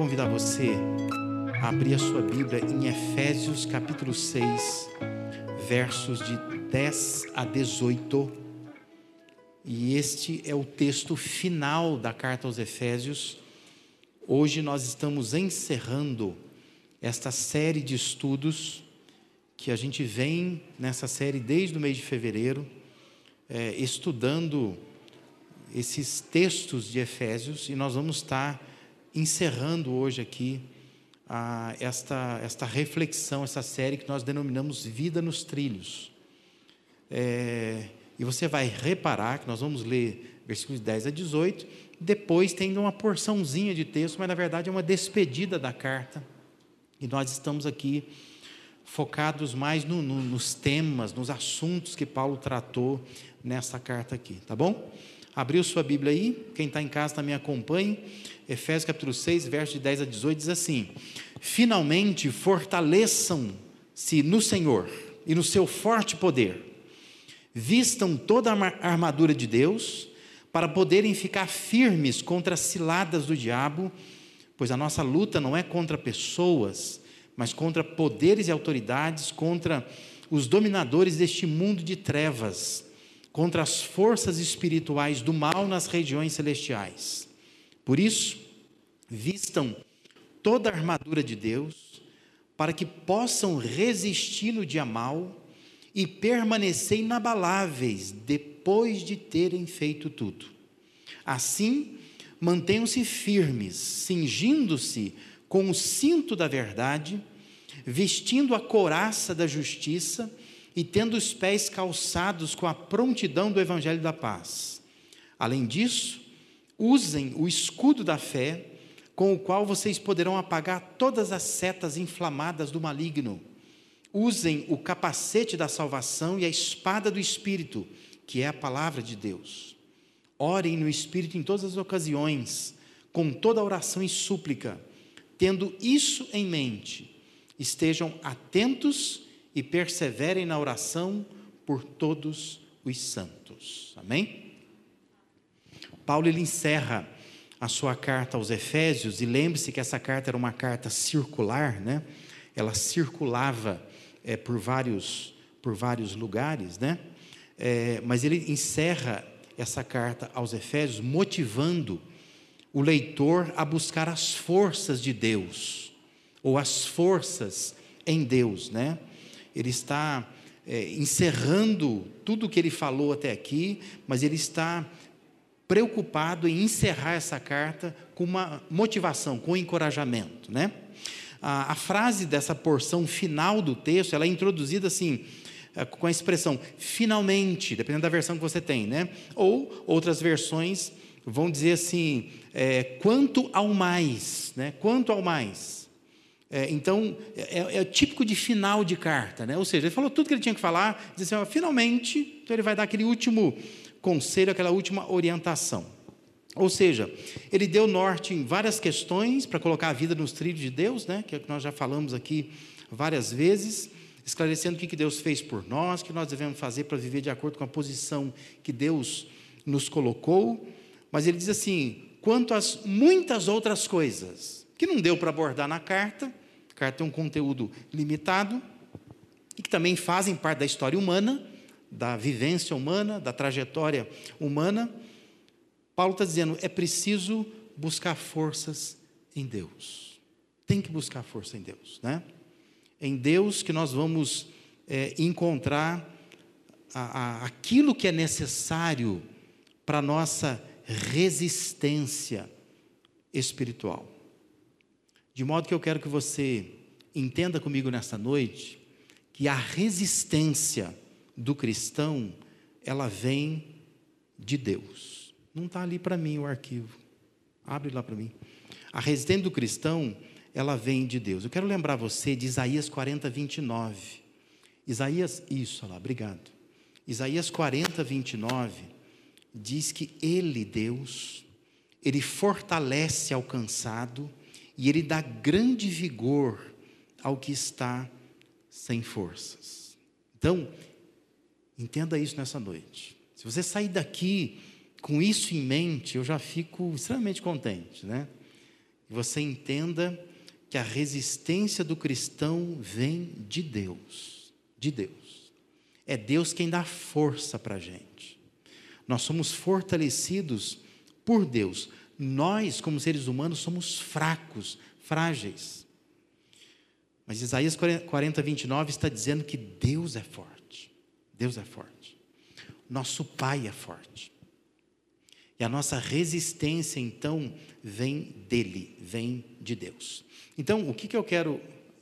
convidar você a abrir a sua Bíblia em Efésios capítulo 6, versos de 10 a 18. E este é o texto final da carta aos Efésios. Hoje nós estamos encerrando esta série de estudos que a gente vem nessa série desde o mês de fevereiro, é, estudando esses textos de Efésios, e nós vamos estar encerrando hoje aqui ah, esta, esta reflexão, essa série que nós denominamos Vida nos Trilhos. É, e você vai reparar que nós vamos ler versículos 10 a 18, depois tem uma porçãozinha de texto, mas na verdade é uma despedida da carta. E nós estamos aqui focados mais no, no, nos temas, nos assuntos que Paulo tratou nessa carta aqui, tá bom? Abriu sua Bíblia aí, quem está em casa também acompanhe. Efésios capítulo 6, versos de 10 a 18 diz assim: Finalmente fortaleçam-se no Senhor e no seu forte poder. Vistam toda a armadura de Deus para poderem ficar firmes contra as ciladas do diabo, pois a nossa luta não é contra pessoas, mas contra poderes e autoridades, contra os dominadores deste mundo de trevas, contra as forças espirituais do mal nas regiões celestiais. Por isso, vistam toda a armadura de Deus, para que possam resistir no dia mal e permanecer inabaláveis depois de terem feito tudo. Assim, mantenham-se firmes, cingindo-se com o cinto da verdade vestindo a couraça da justiça e tendo os pés calçados com a prontidão do evangelho da paz. Além disso, usem o escudo da fé, com o qual vocês poderão apagar todas as setas inflamadas do maligno. Usem o capacete da salvação e a espada do espírito, que é a palavra de Deus. Orem no espírito em todas as ocasiões, com toda oração e súplica, tendo isso em mente estejam atentos e perseverem na oração por todos os santos. Amém? Paulo ele encerra a sua carta aos Efésios, e lembre-se que essa carta era uma carta circular, né? ela circulava é, por, vários, por vários lugares, né? É, mas ele encerra essa carta aos Efésios motivando o leitor a buscar as forças de Deus ou as forças em Deus, né? Ele está é, encerrando tudo o que ele falou até aqui, mas ele está preocupado em encerrar essa carta com uma motivação, com um encorajamento, né? A, a frase dessa porção final do texto, ela é introduzida assim, é, com a expressão finalmente, dependendo da versão que você tem, né? Ou outras versões vão dizer assim, é, quanto ao mais, né? Quanto ao mais. É, então, é, é, típico de final de carta, né? ou seja, ele falou tudo que ele tinha que falar, disse assim, finalmente, então ele vai dar aquele último conselho, aquela última orientação. Ou seja, ele deu norte em várias questões para colocar a vida nos trilhos de Deus, né? que é que nós já falamos aqui várias vezes, esclarecendo o que Deus fez por nós, o que nós devemos fazer para viver de acordo com a posição que Deus nos colocou. Mas ele diz assim: quanto às muitas outras coisas que não deu para abordar na carta, carta tem um conteúdo limitado e que também fazem parte da história humana, da vivência humana, da trajetória humana. Paulo está dizendo: é preciso buscar forças em Deus. Tem que buscar força em Deus, né? Em Deus que nós vamos é, encontrar a, a, aquilo que é necessário para nossa resistência espiritual. De modo que eu quero que você entenda comigo nesta noite que a resistência do cristão, ela vem de Deus. Não está ali para mim o arquivo. Abre lá para mim. A resistência do cristão, ela vem de Deus. Eu quero lembrar você de Isaías 40, 29. Isaías, isso lá, obrigado. Isaías 40, 29 diz que Ele, Deus, Ele fortalece ao cansado e ele dá grande vigor ao que está sem forças. Então, entenda isso nessa noite. Se você sair daqui com isso em mente, eu já fico extremamente contente, né? e você entenda que a resistência do cristão vem de Deus. De Deus. É Deus quem dá força para a gente. Nós somos fortalecidos por Deus. Nós, como seres humanos, somos fracos, frágeis. Mas Isaías 40, 29 está dizendo que Deus é forte. Deus é forte. Nosso Pai é forte. E a nossa resistência, então, vem dele, vem de Deus. Então, o que, que eu quero.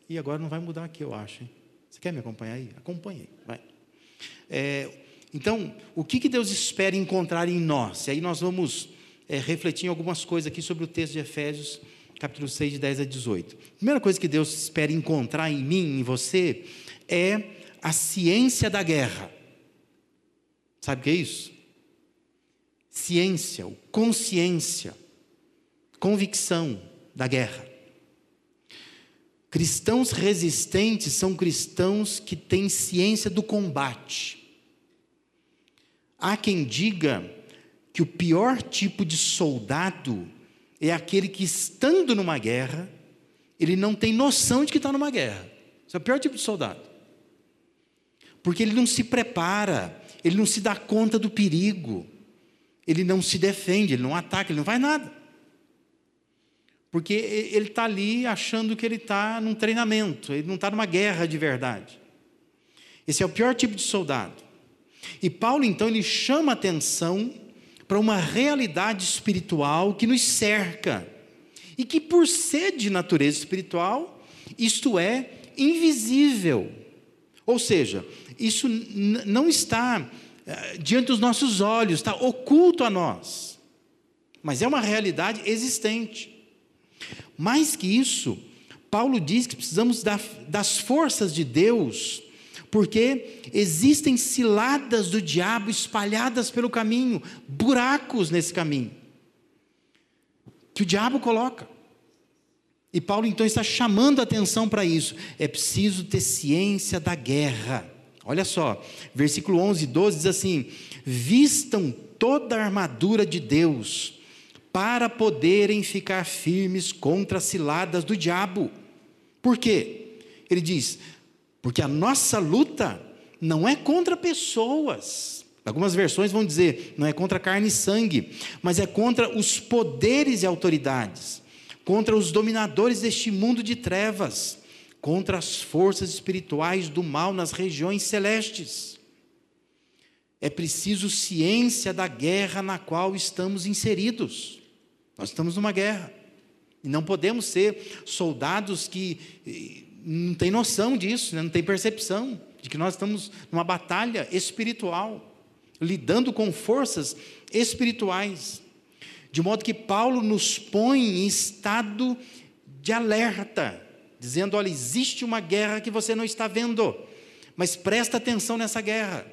E agora não vai mudar aqui, eu acho. Hein? Você quer me acompanhar aí? Acompanhe, vai. É, então, o que, que Deus espera encontrar em nós? E aí nós vamos é, refletir em algumas coisas aqui sobre o texto de Efésios, capítulo 6, de 10 a 18. A primeira coisa que Deus espera encontrar em mim, em você, é a ciência da guerra. Sabe o que é isso? Ciência, consciência, convicção da guerra. Cristãos resistentes são cristãos que têm ciência do combate. Há quem diga que o pior tipo de soldado é aquele que, estando numa guerra, ele não tem noção de que está numa guerra. Esse é o pior tipo de soldado. Porque ele não se prepara, ele não se dá conta do perigo, ele não se defende, ele não ataca, ele não faz nada. Porque ele está ali achando que ele está num treinamento, ele não está numa guerra de verdade. Esse é o pior tipo de soldado. E Paulo, então, ele chama atenção para uma realidade espiritual que nos cerca. E que, por ser de natureza espiritual, isto é invisível. Ou seja, isso não está eh, diante dos nossos olhos, está oculto a nós. Mas é uma realidade existente. Mais que isso, Paulo diz que precisamos das forças de Deus porque existem ciladas do diabo espalhadas pelo caminho, buracos nesse caminho, que o diabo coloca. E Paulo então está chamando a atenção para isso. É preciso ter ciência da guerra. Olha só, versículo 11 e 12 diz assim: Vistam toda a armadura de Deus, para poderem ficar firmes contra as ciladas do diabo. Por quê? Ele diz: porque a nossa luta não é contra pessoas. Algumas versões vão dizer, não é contra carne e sangue, mas é contra os poderes e autoridades, contra os dominadores deste mundo de trevas, contra as forças espirituais do mal nas regiões celestes. É preciso ciência da guerra na qual estamos inseridos. Nós estamos numa guerra. E não podemos ser soldados que não tem noção disso, né? não tem percepção de que nós estamos numa batalha espiritual, lidando com forças espirituais. De modo que Paulo nos põe em estado de alerta, dizendo: olha, existe uma guerra que você não está vendo, mas presta atenção nessa guerra.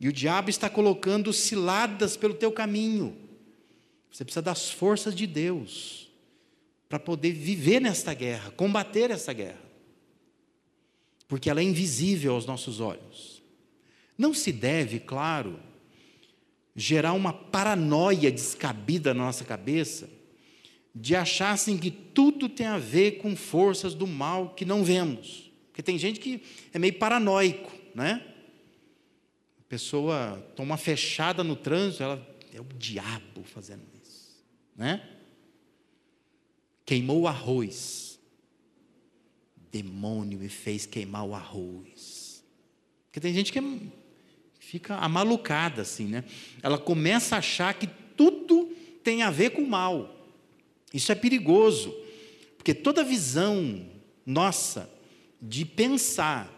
E o diabo está colocando ciladas pelo teu caminho. Você precisa das forças de Deus para poder viver nesta guerra, combater essa guerra porque ela é invisível aos nossos olhos. Não se deve, claro, gerar uma paranoia descabida na nossa cabeça de achar assim que tudo tem a ver com forças do mal que não vemos. Porque tem gente que é meio paranoico, né? A pessoa toma uma fechada no trânsito, ela é o diabo fazendo isso, né? Queimou o arroz demônio me fez queimar o arroz. Porque tem gente que é, fica amalucada assim, né? Ela começa a achar que tudo tem a ver com o mal. Isso é perigoso, porque toda visão nossa de pensar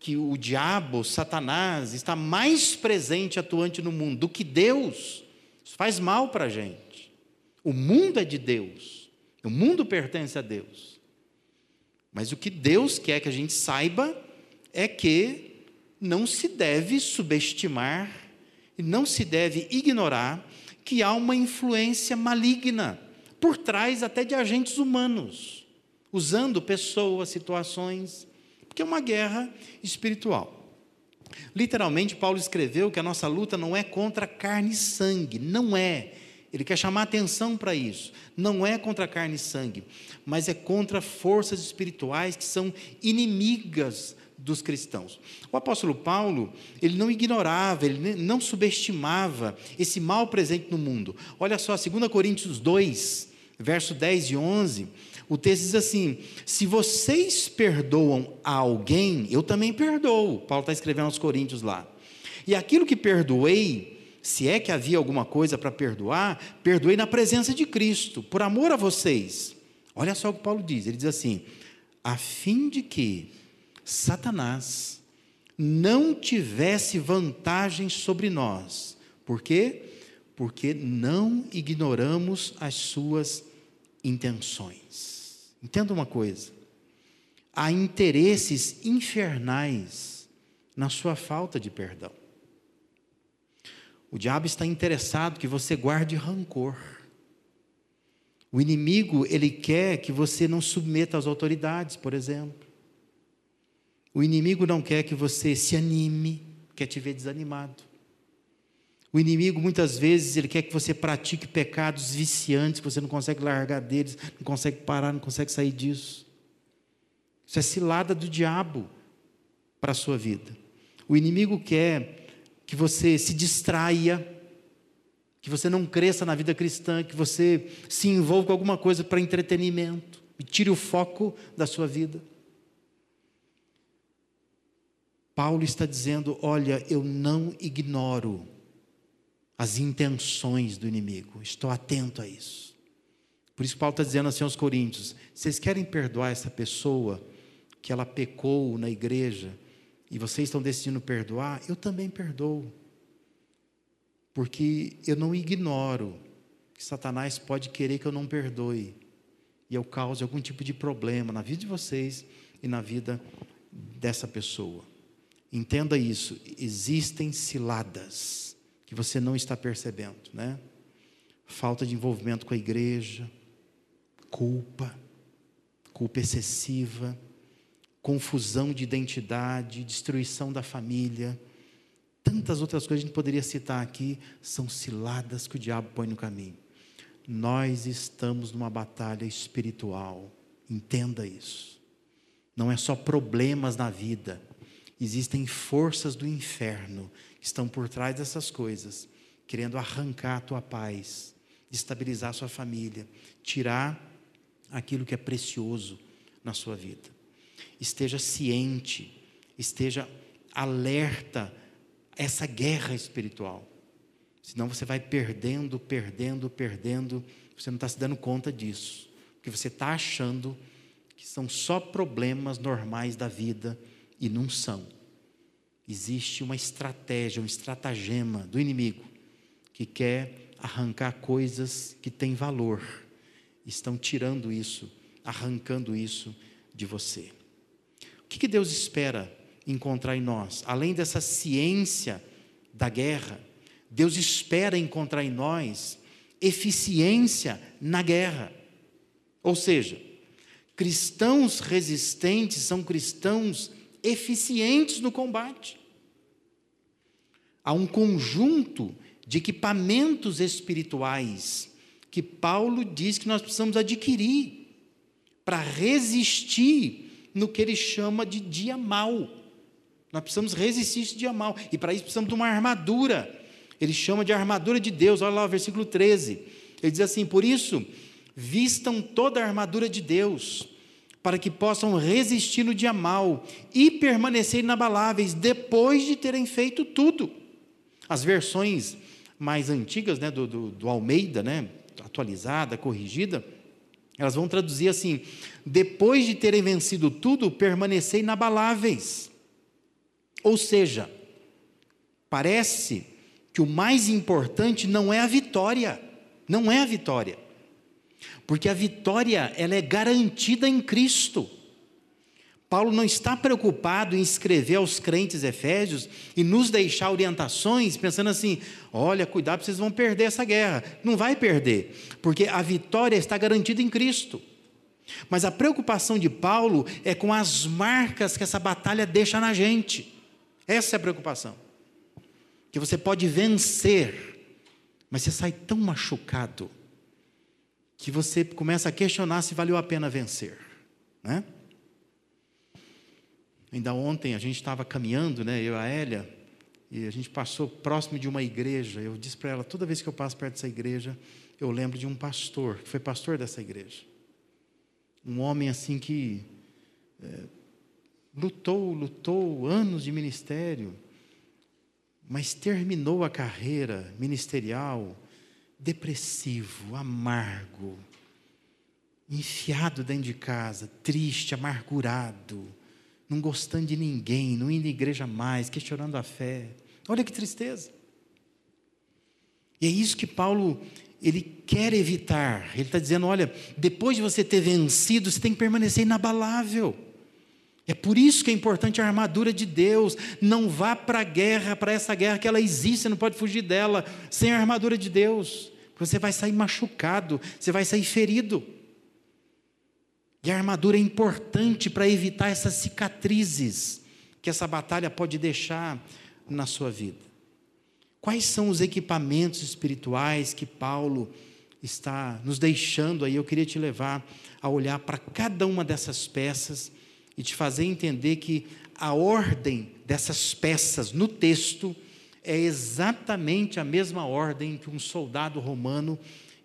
que o diabo, Satanás, está mais presente, atuante no mundo do que Deus, isso faz mal para a gente. O mundo é de Deus, o mundo pertence a Deus. Mas o que Deus quer que a gente saiba é que não se deve subestimar e não se deve ignorar que há uma influência maligna por trás até de agentes humanos, usando pessoas, situações, porque é uma guerra espiritual. Literalmente, Paulo escreveu que a nossa luta não é contra carne e sangue, não é. Ele quer chamar atenção para isso. Não é contra carne e sangue, mas é contra forças espirituais que são inimigas dos cristãos. O apóstolo Paulo, ele não ignorava, ele não subestimava esse mal presente no mundo. Olha só, 2 Coríntios 2, verso 10 e 11, o texto diz assim: Se vocês perdoam a alguém, eu também perdoo. Paulo está escrevendo aos Coríntios lá. E aquilo que perdoei, se é que havia alguma coisa para perdoar, perdoei na presença de Cristo, por amor a vocês. Olha só o que Paulo diz: ele diz assim, a fim de que Satanás não tivesse vantagem sobre nós. Por quê? Porque não ignoramos as suas intenções. Entenda uma coisa: há interesses infernais na sua falta de perdão. O diabo está interessado que você guarde rancor. O inimigo, ele quer que você não submeta às autoridades, por exemplo. O inimigo não quer que você se anime, quer te ver desanimado. O inimigo muitas vezes ele quer que você pratique pecados viciantes, que você não consegue largar deles, não consegue parar, não consegue sair disso. Isso é cilada do diabo para a sua vida. O inimigo quer que você se distraia, que você não cresça na vida cristã, que você se envolva com alguma coisa para entretenimento e tire o foco da sua vida. Paulo está dizendo: olha, eu não ignoro as intenções do inimigo, estou atento a isso. Por isso, Paulo está dizendo assim aos Coríntios: vocês querem perdoar essa pessoa que ela pecou na igreja e vocês estão decidindo perdoar? Eu também perdoo, porque eu não ignoro que Satanás pode querer que eu não perdoe e eu cause algum tipo de problema na vida de vocês e na vida dessa pessoa. Entenda isso, existem ciladas que você não está percebendo, né? Falta de envolvimento com a igreja, culpa, culpa excessiva, confusão de identidade, destruição da família, tantas outras coisas que a gente poderia citar aqui, são ciladas que o diabo põe no caminho. Nós estamos numa batalha espiritual, entenda isso. Não é só problemas na vida, Existem forças do inferno que estão por trás dessas coisas, querendo arrancar a tua paz, estabilizar a sua família, tirar aquilo que é precioso na sua vida. Esteja ciente, esteja alerta a essa guerra espiritual. Senão você vai perdendo, perdendo, perdendo, você não está se dando conta disso, porque você está achando que são só problemas normais da vida e não são. Existe uma estratégia, um estratagema do inimigo que quer arrancar coisas que têm valor. Estão tirando isso, arrancando isso de você. O que Deus espera encontrar em nós? Além dessa ciência da guerra, Deus espera encontrar em nós eficiência na guerra. Ou seja, cristãos resistentes são cristãos eficientes no combate. Há um conjunto de equipamentos espirituais que Paulo diz que nós precisamos adquirir para resistir no que ele chama de dia mal. Nós precisamos resistir esse dia mal. E para isso precisamos de uma armadura. Ele chama de armadura de Deus. Olha lá o versículo 13. Ele diz assim: Por isso, vistam toda a armadura de Deus para que possam resistir no dia mal e permanecer inabaláveis depois de terem feito tudo. As versões mais antigas, né, do, do, do Almeida, né, atualizada, corrigida, elas vão traduzir assim: depois de terem vencido tudo, permanecer inabaláveis. Ou seja, parece que o mais importante não é a vitória, não é a vitória. Porque a vitória ela é garantida em Cristo. Paulo não está preocupado em escrever aos crentes efésios e nos deixar orientações pensando assim: olha, cuidado, vocês vão perder essa guerra. Não vai perder, porque a vitória está garantida em Cristo. Mas a preocupação de Paulo é com as marcas que essa batalha deixa na gente. Essa é a preocupação. Que você pode vencer Mas você sai tão machucado que você começa a questionar se valeu a pena vencer, né? Ainda ontem a gente estava caminhando, né, eu e a Hélia, e a gente passou próximo de uma igreja. Eu disse para ela: toda vez que eu passo perto dessa igreja, eu lembro de um pastor, que foi pastor dessa igreja. Um homem assim que é, lutou, lutou anos de ministério, mas terminou a carreira ministerial depressivo, amargo, enfiado dentro de casa, triste, amargurado não gostando de ninguém, não indo à igreja mais, questionando a fé. Olha que tristeza. E é isso que Paulo ele quer evitar. Ele está dizendo: olha, depois de você ter vencido, você tem que permanecer inabalável. É por isso que é importante a armadura de Deus. Não vá para a guerra, para essa guerra que ela existe, você não pode fugir dela sem a armadura de Deus. Você vai sair machucado, você vai sair ferido. E a armadura é importante para evitar essas cicatrizes que essa batalha pode deixar na sua vida. Quais são os equipamentos espirituais que Paulo está nos deixando aí? Eu queria te levar a olhar para cada uma dessas peças e te fazer entender que a ordem dessas peças no texto é exatamente a mesma ordem que um soldado romano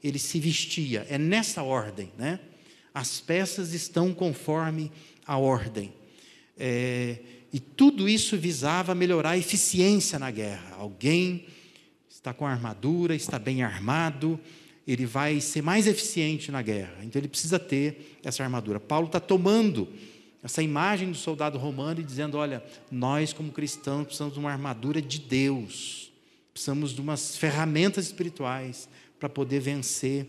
ele se vestia. É nessa ordem, né? As peças estão conforme a ordem. É, e tudo isso visava melhorar a eficiência na guerra. Alguém está com armadura, está bem armado, ele vai ser mais eficiente na guerra. Então ele precisa ter essa armadura. Paulo está tomando essa imagem do soldado romano e dizendo: olha, nós como cristãos precisamos de uma armadura de Deus, precisamos de umas ferramentas espirituais para poder vencer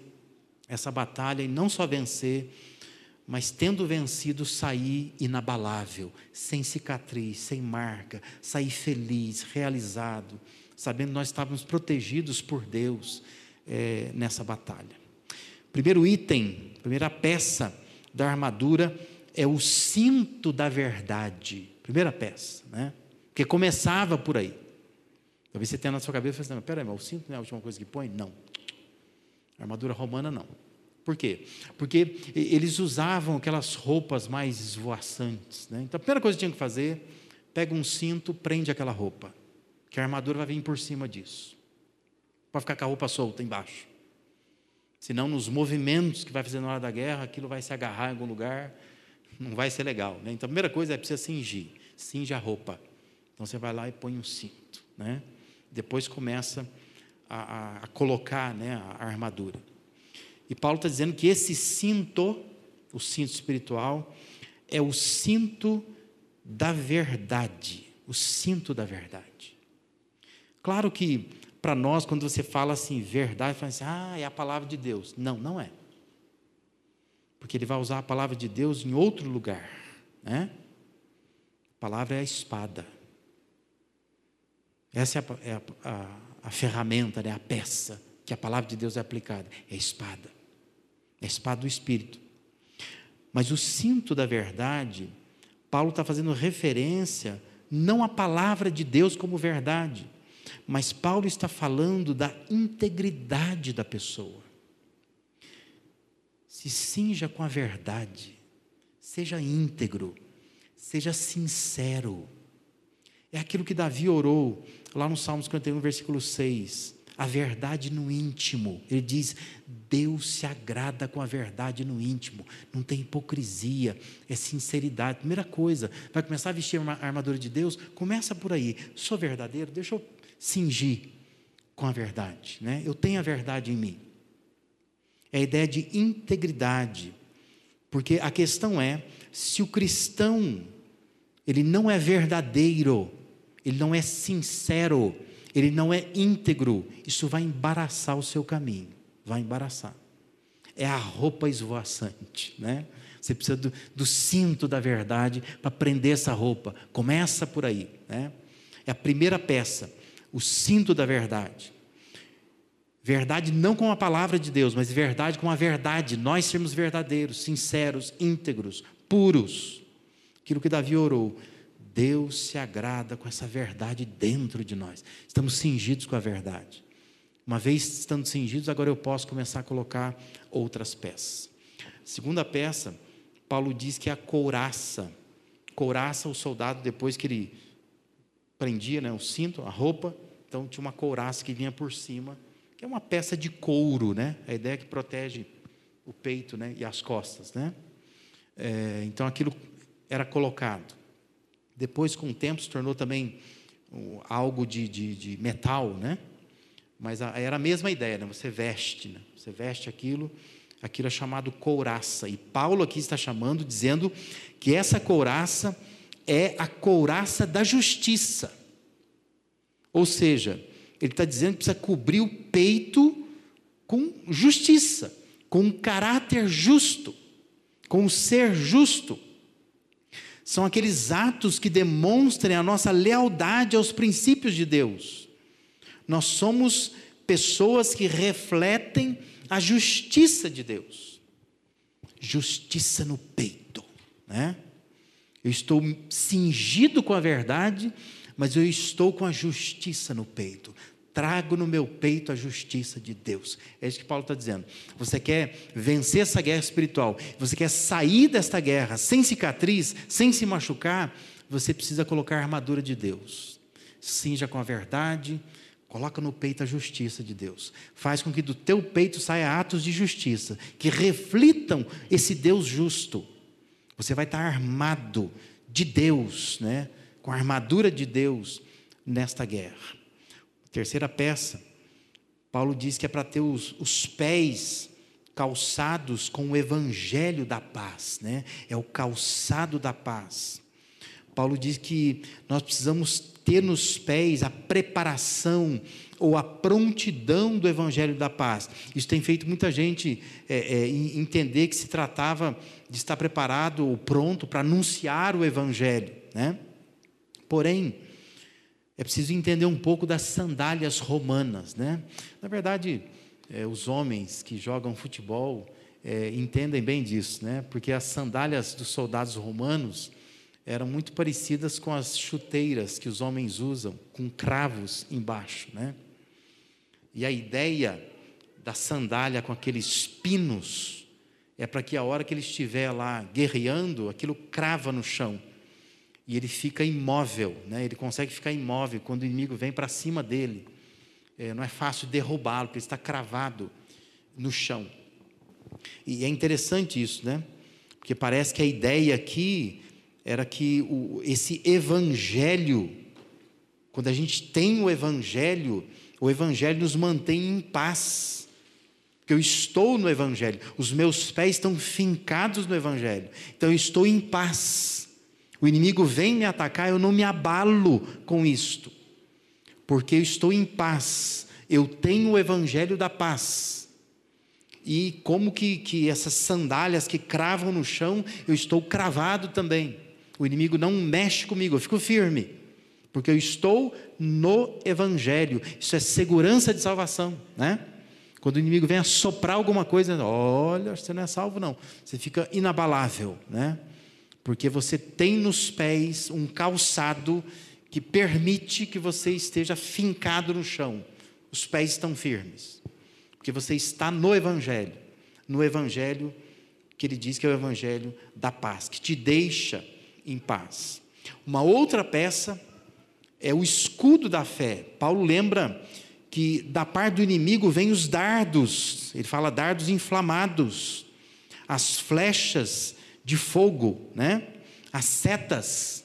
essa batalha e não só vencer, mas tendo vencido, sair inabalável, sem cicatriz, sem marca, sair feliz, realizado, sabendo que nós estávamos protegidos por Deus é, nessa batalha. Primeiro item, primeira peça da armadura é o cinto da verdade. Primeira peça, né? Porque começava por aí. Talvez você tenha na sua cabeça e assim, peraí, mas o cinto não é a última coisa que põe? Não. A armadura romana não. Por quê? Porque eles usavam aquelas roupas mais esvoaçantes. Né? Então a primeira coisa que tinha que fazer, pega um cinto, prende aquela roupa. Que a armadura vai vir por cima disso. Para ficar com a roupa solta embaixo. Senão, nos movimentos que vai fazer na hora da guerra, aquilo vai se agarrar em algum lugar, não vai ser legal. Né? Então a primeira coisa é precisa cingir. Cinge a roupa. Então você vai lá e põe um cinto. Né? Depois começa a, a, a colocar né, a armadura. E Paulo está dizendo que esse cinto, o cinto espiritual, é o cinto da verdade. O cinto da verdade. Claro que para nós, quando você fala assim, verdade, fala assim, ah, é a palavra de Deus. Não, não é. Porque ele vai usar a palavra de Deus em outro lugar. Né? A palavra é a espada. Essa é a, é a, a, a ferramenta, né? a peça que a palavra de Deus é aplicada. É a espada. É a espada do Espírito. Mas o cinto da verdade, Paulo está fazendo referência não à palavra de Deus como verdade, mas Paulo está falando da integridade da pessoa. Se cinja com a verdade, seja íntegro, seja sincero. É aquilo que Davi orou lá no Salmo 51, versículo 6 a verdade no íntimo. Ele diz: Deus se agrada com a verdade no íntimo. Não tem hipocrisia, é sinceridade. Primeira coisa, vai começar a vestir a armadura de Deus? Começa por aí. Sou verdadeiro, deixa eu cingir com a verdade. Né? Eu tenho a verdade em mim. É a ideia de integridade. Porque a questão é: se o cristão ele não é verdadeiro, ele não é sincero, ele não é íntegro, isso vai embaraçar o seu caminho, vai embaraçar. É a roupa esvoaçante, né? Você precisa do, do cinto da verdade para prender essa roupa. Começa por aí, né? É a primeira peça, o cinto da verdade. Verdade não com a palavra de Deus, mas verdade com a verdade. Nós sermos verdadeiros, sinceros, íntegros, puros. Aquilo que Davi orou. Deus se agrada com essa verdade dentro de nós. Estamos cingidos com a verdade. Uma vez estando cingidos, agora eu posso começar a colocar outras peças. Segunda peça, Paulo diz que é a couraça. Couraça, o soldado, depois que ele prendia né, o cinto, a roupa, então tinha uma couraça que vinha por cima, que é uma peça de couro, né? A ideia é que protege o peito né, e as costas, né? É, então aquilo era colocado. Depois, com o tempo, se tornou também algo de, de, de metal, né? Mas era a mesma ideia, né? Você veste, né? Você veste aquilo, aquilo é chamado couraça. E Paulo aqui está chamando, dizendo que essa couraça é a couraça da justiça. Ou seja, ele está dizendo que precisa cobrir o peito com justiça, com um caráter justo, com um ser justo. São aqueles atos que demonstrem a nossa lealdade aos princípios de Deus. Nós somos pessoas que refletem a justiça de Deus. Justiça no peito, né? Eu estou cingido com a verdade, mas eu estou com a justiça no peito. Trago no meu peito a justiça de Deus. É isso que Paulo está dizendo. Você quer vencer essa guerra espiritual, você quer sair desta guerra sem cicatriz, sem se machucar, você precisa colocar a armadura de Deus. Cinja com a verdade, Coloca no peito a justiça de Deus. Faz com que do teu peito saia atos de justiça, que reflitam esse Deus justo. Você vai estar armado de Deus, né? Com a armadura de Deus nesta guerra. Terceira peça, Paulo diz que é para ter os, os pés calçados com o evangelho da paz, né? É o calçado da paz. Paulo diz que nós precisamos ter nos pés a preparação ou a prontidão do Evangelho da Paz. Isso tem feito muita gente é, é, entender que se tratava de estar preparado ou pronto para anunciar o Evangelho. Né? Porém, é preciso entender um pouco das sandálias romanas. Né? Na verdade, é, os homens que jogam futebol é, entendem bem disso, né? porque as sandálias dos soldados romanos eram muito parecidas com as chuteiras que os homens usam, com cravos embaixo, né? E a ideia da sandália com aqueles pinos é para que a hora que ele estiver lá guerreando, aquilo crava no chão e ele fica imóvel, né? Ele consegue ficar imóvel quando o inimigo vem para cima dele. É, não é fácil derrubá-lo, porque ele está cravado no chão. E é interessante isso, né? Porque parece que a ideia aqui era que o, esse evangelho, quando a gente tem o evangelho, o evangelho nos mantém em paz. Porque eu estou no evangelho, os meus pés estão fincados no evangelho. Então eu estou em paz. O inimigo vem me atacar, eu não me abalo com isto. Porque eu estou em paz. Eu tenho o evangelho da paz. E como que, que essas sandálias que cravam no chão, eu estou cravado também. O inimigo não mexe comigo, eu fico firme, porque eu estou no Evangelho. Isso é segurança de salvação, né? Quando o inimigo vem assoprar alguma coisa, olha, você não é salvo, não. Você fica inabalável, né? Porque você tem nos pés um calçado que permite que você esteja fincado no chão. Os pés estão firmes. Porque você está no Evangelho. No Evangelho que ele diz que é o Evangelho da paz, que te deixa em paz. Uma outra peça é o escudo da fé. Paulo lembra que da parte do inimigo vêm os dardos, ele fala dardos inflamados, as flechas de fogo, né? as setas,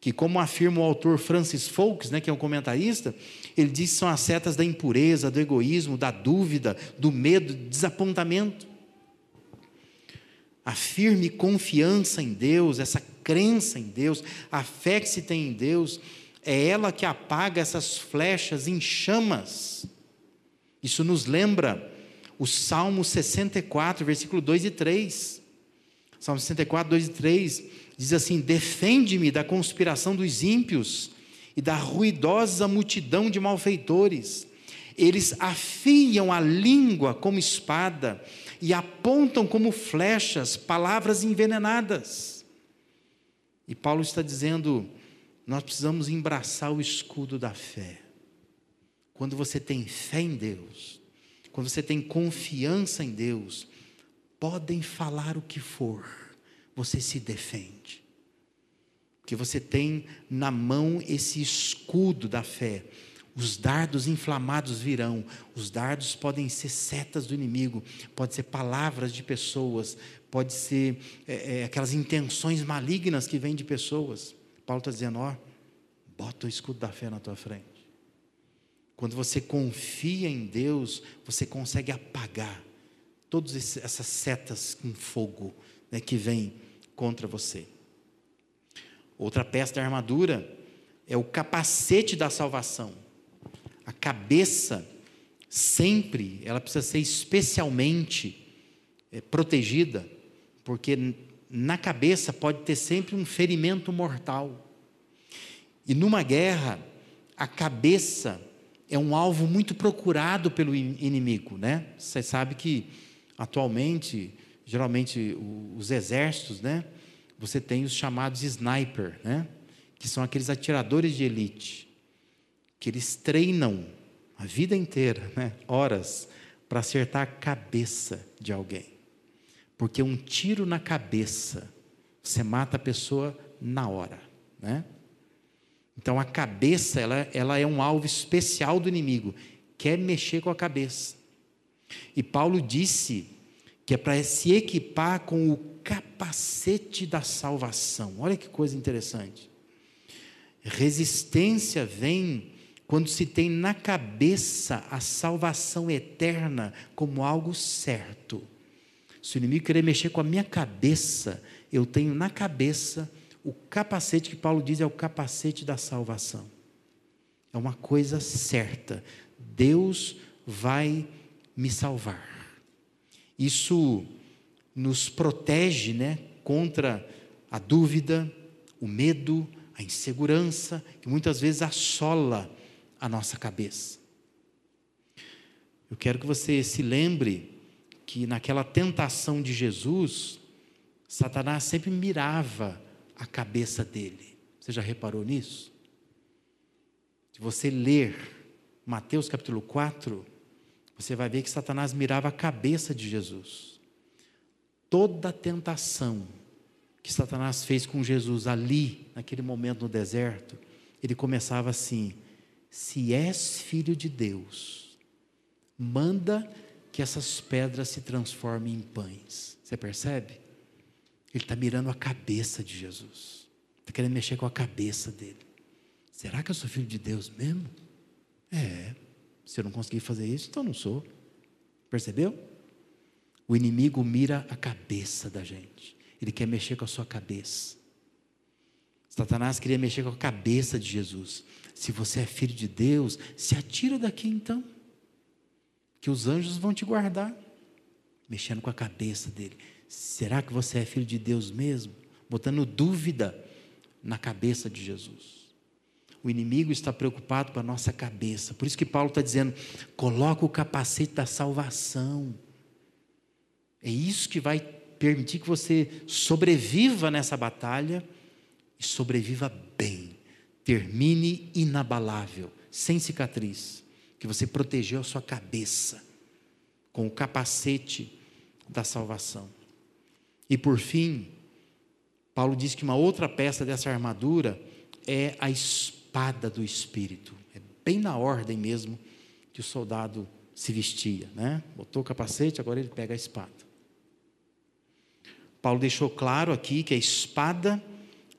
que como afirma o autor Francis Folks, né, que é um comentarista, ele diz que são as setas da impureza, do egoísmo, da dúvida, do medo, do desapontamento. A firme confiança em Deus, essa crença em Deus, a fé que se tem em Deus, é ela que apaga essas flechas em chamas. Isso nos lembra o Salmo 64, versículo 2 e 3. Salmo 64, 2 e 3 diz assim: Defende-me da conspiração dos ímpios e da ruidosa multidão de malfeitores. Eles afiam a língua como espada e apontam como flechas palavras envenenadas. E Paulo está dizendo: nós precisamos embraçar o escudo da fé. quando você tem fé em Deus, quando você tem confiança em Deus, podem falar o que for, você se defende. Porque você tem na mão esse escudo da fé. Os dardos inflamados virão. Os dardos podem ser setas do inimigo, pode ser palavras de pessoas, pode ser é, é, aquelas intenções malignas que vêm de pessoas. Paulo está dizendo: ó, bota o escudo da fé na tua frente. Quando você confia em Deus, você consegue apagar todas essas setas com fogo né, que vêm contra você. Outra peça da armadura é o capacete da salvação. A cabeça sempre, ela precisa ser especialmente é, protegida, porque na cabeça pode ter sempre um ferimento mortal. E numa guerra, a cabeça é um alvo muito procurado pelo inimigo, né? Você sabe que atualmente, geralmente os exércitos, né? Você tem os chamados sniper, né? Que são aqueles atiradores de elite, que eles treinam a vida inteira, né? Horas para acertar a cabeça de alguém. Porque um tiro na cabeça, você mata a pessoa na hora, né? Então a cabeça, ela, ela é um alvo especial do inimigo, quer mexer com a cabeça. E Paulo disse que é para se equipar com o capacete da salvação. Olha que coisa interessante. Resistência vem quando se tem na cabeça a salvação eterna como algo certo. Se o inimigo querer mexer com a minha cabeça, eu tenho na cabeça o capacete que Paulo diz é o capacete da salvação. É uma coisa certa. Deus vai me salvar. Isso nos protege, né, contra a dúvida, o medo, a insegurança, que muitas vezes assola a nossa cabeça. Eu quero que você se lembre que naquela tentação de Jesus, Satanás sempre mirava a cabeça dele. Você já reparou nisso? Se você ler Mateus capítulo 4, você vai ver que Satanás mirava a cabeça de Jesus. Toda a tentação que Satanás fez com Jesus ali, naquele momento no deserto, ele começava assim: Se és filho de Deus, manda que essas pedras se transformem em pães. Você percebe? Ele está mirando a cabeça de Jesus. Está querendo mexer com a cabeça dele. Será que eu sou filho de Deus mesmo? É. Se eu não conseguir fazer isso, então não sou. Percebeu? O inimigo mira a cabeça da gente. Ele quer mexer com a sua cabeça. Satanás queria mexer com a cabeça de Jesus. Se você é filho de Deus, se atira daqui então. Que os anjos vão te guardar. Mexendo com a cabeça dele. Será que você é filho de Deus mesmo? Botando dúvida na cabeça de Jesus. O inimigo está preocupado com a nossa cabeça. Por isso que Paulo está dizendo: coloca o capacete da salvação. É isso que vai permitir que você sobreviva nessa batalha e sobreviva bem. Termine inabalável, sem cicatriz. Que você protegeu a sua cabeça com o capacete da salvação. E por fim, Paulo diz que uma outra peça dessa armadura é a espada do Espírito. É bem na ordem mesmo que o soldado se vestia, né? Botou o capacete, agora ele pega a espada. Paulo deixou claro aqui que a espada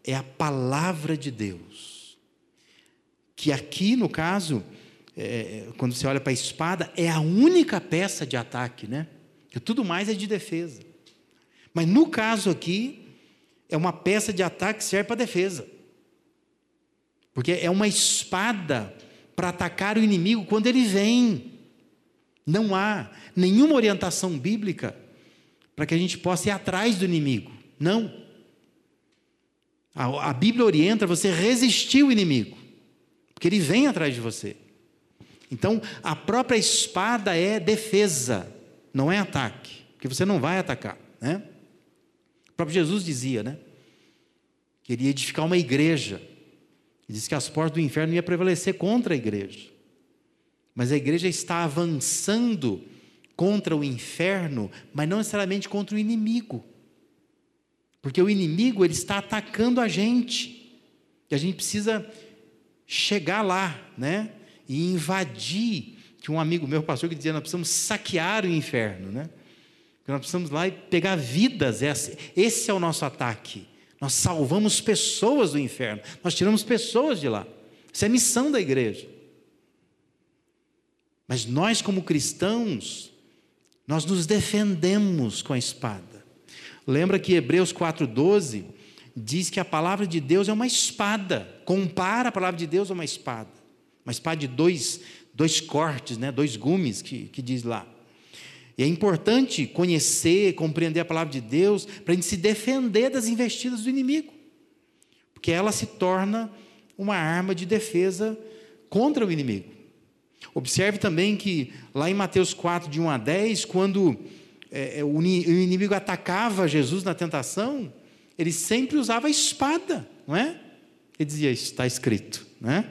é a palavra de Deus. Que aqui, no caso, é, quando você olha para a espada, é a única peça de ataque, né? Que tudo mais é de defesa. Mas no caso aqui, é uma peça de ataque que serve para defesa. Porque é uma espada para atacar o inimigo quando ele vem. Não há nenhuma orientação bíblica para que a gente possa ir atrás do inimigo. Não. A, a Bíblia orienta você resistir o inimigo, porque ele vem atrás de você. Então, a própria espada é defesa, não é ataque, porque você não vai atacar, né? próprio Jesus dizia, né? Queria edificar uma igreja. Ele disse que as portas do inferno iam prevalecer contra a igreja. mas a igreja está avançando contra o inferno, mas não necessariamente contra o inimigo. Porque o inimigo ele está atacando a gente. E a gente precisa chegar lá, né? E invadir. Tinha um amigo meu, pastor, que dizia: nós precisamos saquear o inferno, né? nós precisamos lá e pegar vidas. Esse é o nosso ataque. Nós salvamos pessoas do inferno. Nós tiramos pessoas de lá. Isso é a missão da igreja. Mas nós, como cristãos, nós nos defendemos com a espada. Lembra que Hebreus 4,12 diz que a palavra de Deus é uma espada, compara a palavra de Deus a uma espada, uma espada de dois, dois cortes, né? dois gumes, que, que diz lá. E é importante conhecer, compreender a palavra de Deus para a gente se defender das investidas do inimigo, porque ela se torna uma arma de defesa contra o inimigo. Observe também que lá em Mateus 4, de 1 a 10, quando é, é o inimigo atacava Jesus na tentação, ele sempre usava a espada, não é? Ele dizia, está escrito, né?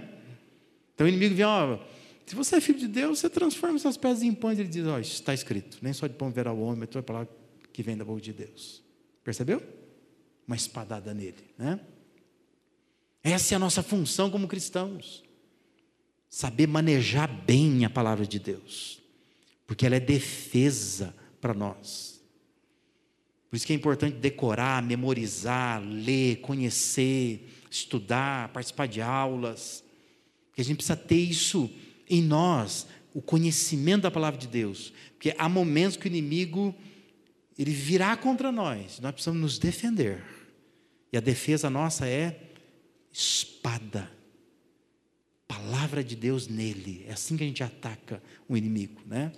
Então o inimigo vinha, ó, se você é filho de Deus, você transforma essas pedras em pães. Ele diz, ó, está escrito, nem só de pão verá o homem, mas toda palavra que vem da boca de Deus. Percebeu? Uma espadada nele, né? Essa é a nossa função como cristãos saber manejar bem a palavra de Deus, porque ela é defesa para nós. Por isso que é importante decorar, memorizar, ler, conhecer, estudar, participar de aulas, porque a gente precisa ter isso em nós, o conhecimento da palavra de Deus, porque há momentos que o inimigo ele virá contra nós, nós precisamos nos defender. E a defesa nossa é espada palavra de Deus nele. É assim que a gente ataca o inimigo, né?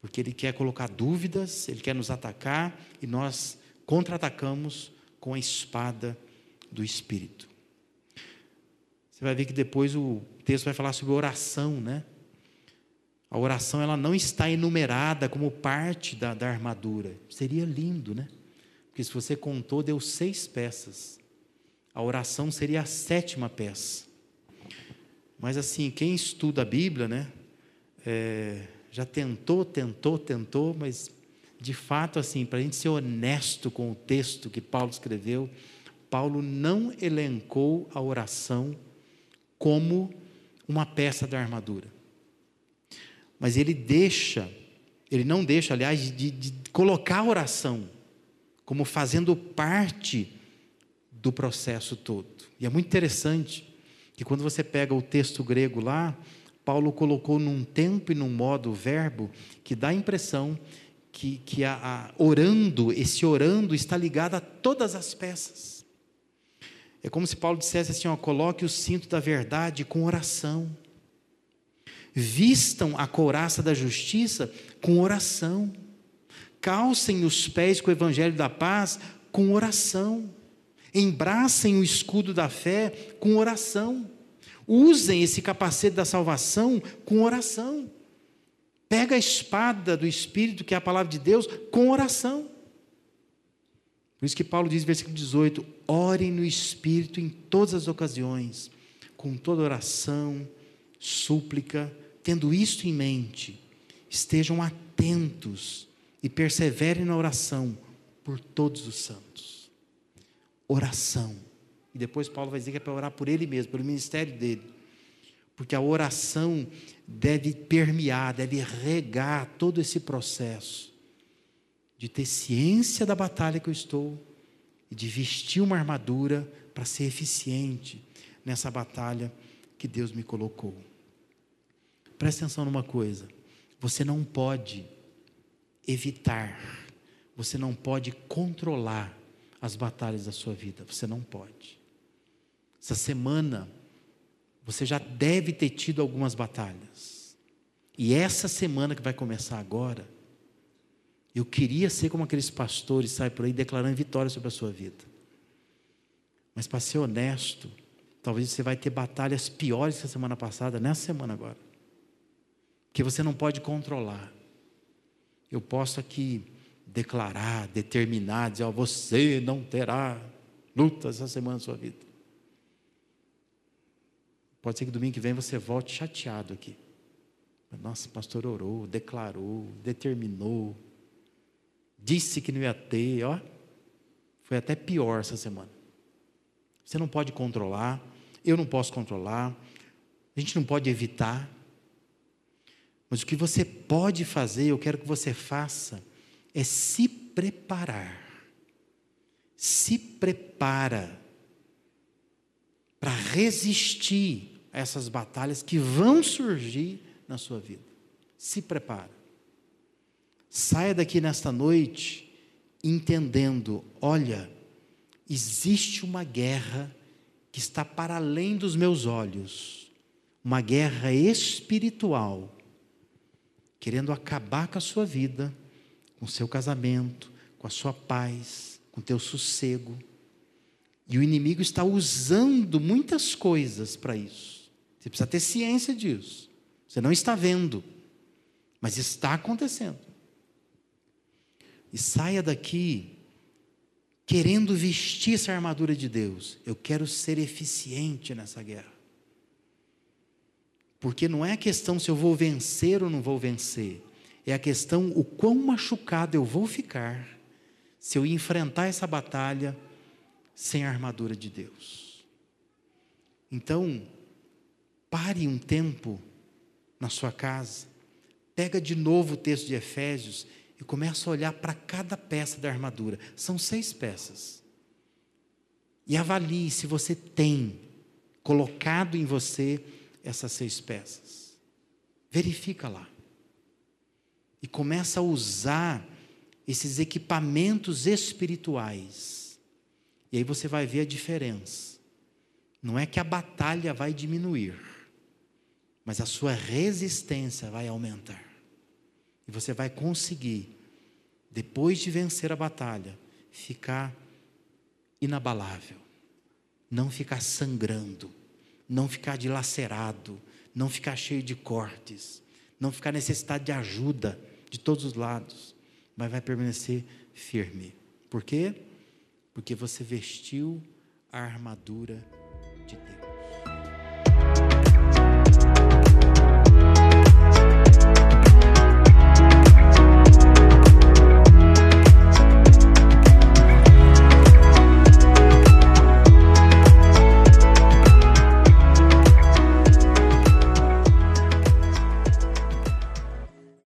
Porque ele quer colocar dúvidas, ele quer nos atacar e nós contra-atacamos com a espada do Espírito. Você vai ver que depois o texto vai falar sobre oração, né? A oração ela não está enumerada como parte da, da armadura. Seria lindo, né? Porque se você contou, deu seis peças. A oração seria a sétima peça. Mas assim, quem estuda a Bíblia, né, é, já tentou, tentou, tentou, mas de fato, assim, para a gente ser honesto com o texto que Paulo escreveu, Paulo não elencou a oração como uma peça da armadura. Mas ele deixa, ele não deixa, aliás, de, de colocar a oração como fazendo parte do processo todo. E é muito interessante que quando você pega o texto grego lá, Paulo colocou num tempo e num modo o verbo que dá a impressão que, que a, a, orando, esse orando está ligado a todas as peças. É como se Paulo dissesse assim: ó, coloque o cinto da verdade com oração. Vistam a couraça da justiça com oração. Calcem os pés com o evangelho da paz com oração. Embracem o escudo da fé com oração. Usem esse capacete da salvação com oração. Pega a espada do Espírito, que é a palavra de Deus, com oração. Por isso que Paulo diz, versículo 18: orem no Espírito em todas as ocasiões, com toda oração, súplica, tendo isto em mente, estejam atentos e perseverem na oração por todos os santos oração. E depois Paulo vai dizer que é para orar por ele mesmo, pelo ministério dele. Porque a oração deve permear, deve regar todo esse processo de ter ciência da batalha que eu estou e de vestir uma armadura para ser eficiente nessa batalha que Deus me colocou. Presta atenção numa coisa: você não pode evitar, você não pode controlar as batalhas da sua vida. Você não pode. Essa semana, você já deve ter tido algumas batalhas. E essa semana que vai começar agora, eu queria ser como aqueles pastores, sai por aí declarando vitória sobre a sua vida. Mas para ser honesto, talvez você vai ter batalhas piores que a semana passada, nessa semana agora. Que você não pode controlar. Eu posso aqui declarar, determinar, dizer, ó, você não terá lutas essa semana na sua vida. Pode ser que domingo que vem você volte chateado aqui. Nossa, o pastor orou, declarou, determinou, disse que não ia ter, ó. Foi até pior essa semana. Você não pode controlar, eu não posso controlar, a gente não pode evitar. Mas o que você pode fazer, eu quero que você faça, é se preparar. Se prepara para resistir a essas batalhas que vão surgir na sua vida. Se prepara. Saia daqui nesta noite entendendo, olha, existe uma guerra que está para além dos meus olhos, uma guerra espiritual, querendo acabar com a sua vida, com o seu casamento, com a sua paz, com o teu sossego. E o inimigo está usando muitas coisas para isso. Você precisa ter ciência disso. Você não está vendo, mas está acontecendo. E saia daqui querendo vestir essa armadura de Deus. Eu quero ser eficiente nessa guerra. Porque não é a questão se eu vou vencer ou não vou vencer. É a questão o quão machucado eu vou ficar se eu enfrentar essa batalha sem a armadura de Deus. Então, pare um tempo na sua casa, pega de novo o texto de Efésios e começa a olhar para cada peça da armadura. São seis peças. E avalie se você tem colocado em você essas seis peças. Verifica lá. E começa a usar esses equipamentos espirituais. E aí você vai ver a diferença. Não é que a batalha vai diminuir, mas a sua resistência vai aumentar. E você vai conseguir, depois de vencer a batalha, ficar inabalável, não ficar sangrando, não ficar dilacerado, não ficar cheio de cortes, não ficar necessitado de ajuda de todos os lados, mas vai permanecer firme. Por quê? Porque você vestiu a armadura de Deus.